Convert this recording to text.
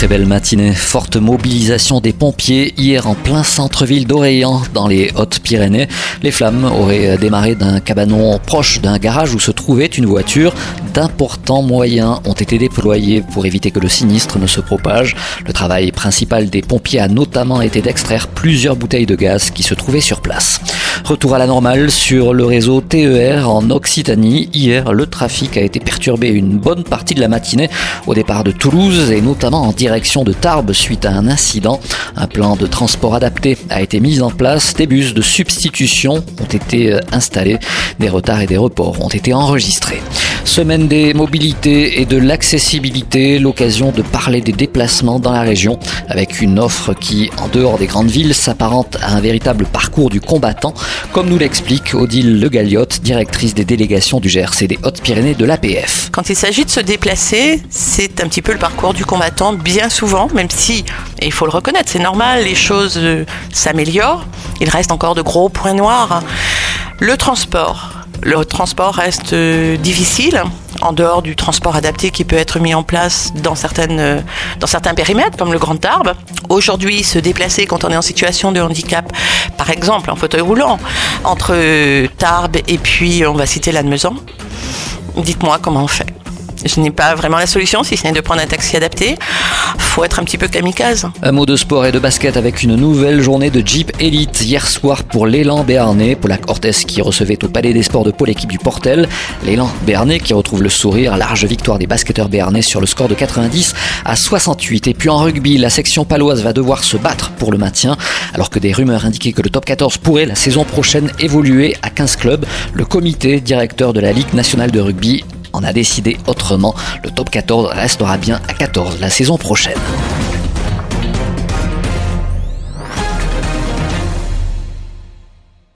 Très belle matinée, forte mobilisation des pompiers hier en plein centre-ville d'Orléans dans les Hautes-Pyrénées. Les flammes auraient démarré d'un cabanon proche d'un garage où se trouvait une voiture. D'importants moyens ont été déployés pour éviter que le sinistre ne se propage. Le travail principal des pompiers a notamment été d'extraire plusieurs bouteilles de gaz qui se trouvaient sur place. Retour à la normale sur le réseau TER en Occitanie. Hier, le trafic a été perturbé une bonne partie de la matinée au départ de Toulouse et notamment en direction de Tarbes suite à un incident. Un plan de transport adapté a été mis en place. Des bus de substitution ont été euh, installés. Des retards et des reports ont été enregistrés. Semaine des mobilités et de l'accessibilité, l'occasion de parler des déplacements dans la région avec une offre qui, en dehors des grandes villes, s'apparente à un véritable parcours du combattant, comme nous l'explique Odile Le Galiotte, directrice des délégations du GRC des Hautes-Pyrénées de l'APF. Quand il s'agit de se déplacer, c'est un petit peu le parcours du combattant, bien souvent, même si, et il faut le reconnaître, c'est normal, les choses euh, s'améliorent, il reste encore de gros points noirs. Le transport, le transport reste euh, difficile en dehors du transport adapté qui peut être mis en place euh, dans certains périmètres, comme le Grand Tarbes. Aujourd'hui, se déplacer quand on est en situation de handicap, par exemple en fauteuil roulant, entre euh, Tarbes et puis on va citer l'Admezan, dites-moi comment on fait. Je n'ai pas vraiment la solution, si ce n'est de prendre un taxi adapté. Faut être un petit peu kamikaze. Un mot de sport et de basket avec une nouvelle journée de Jeep Elite hier soir pour l'élan béarnais, pour la Cortez qui recevait au Palais des Sports de Pôle l'équipe du Portel. L'élan béarnais qui retrouve le sourire, large victoire des basketteurs béarnais sur le score de 90 à 68. Et puis en rugby, la section paloise va devoir se battre pour le maintien, alors que des rumeurs indiquaient que le top 14 pourrait la saison prochaine évoluer à 15 clubs. Le comité directeur de la Ligue nationale de rugby en a décidé autrement. Le top 14 restera bien à 14 la saison prochaine.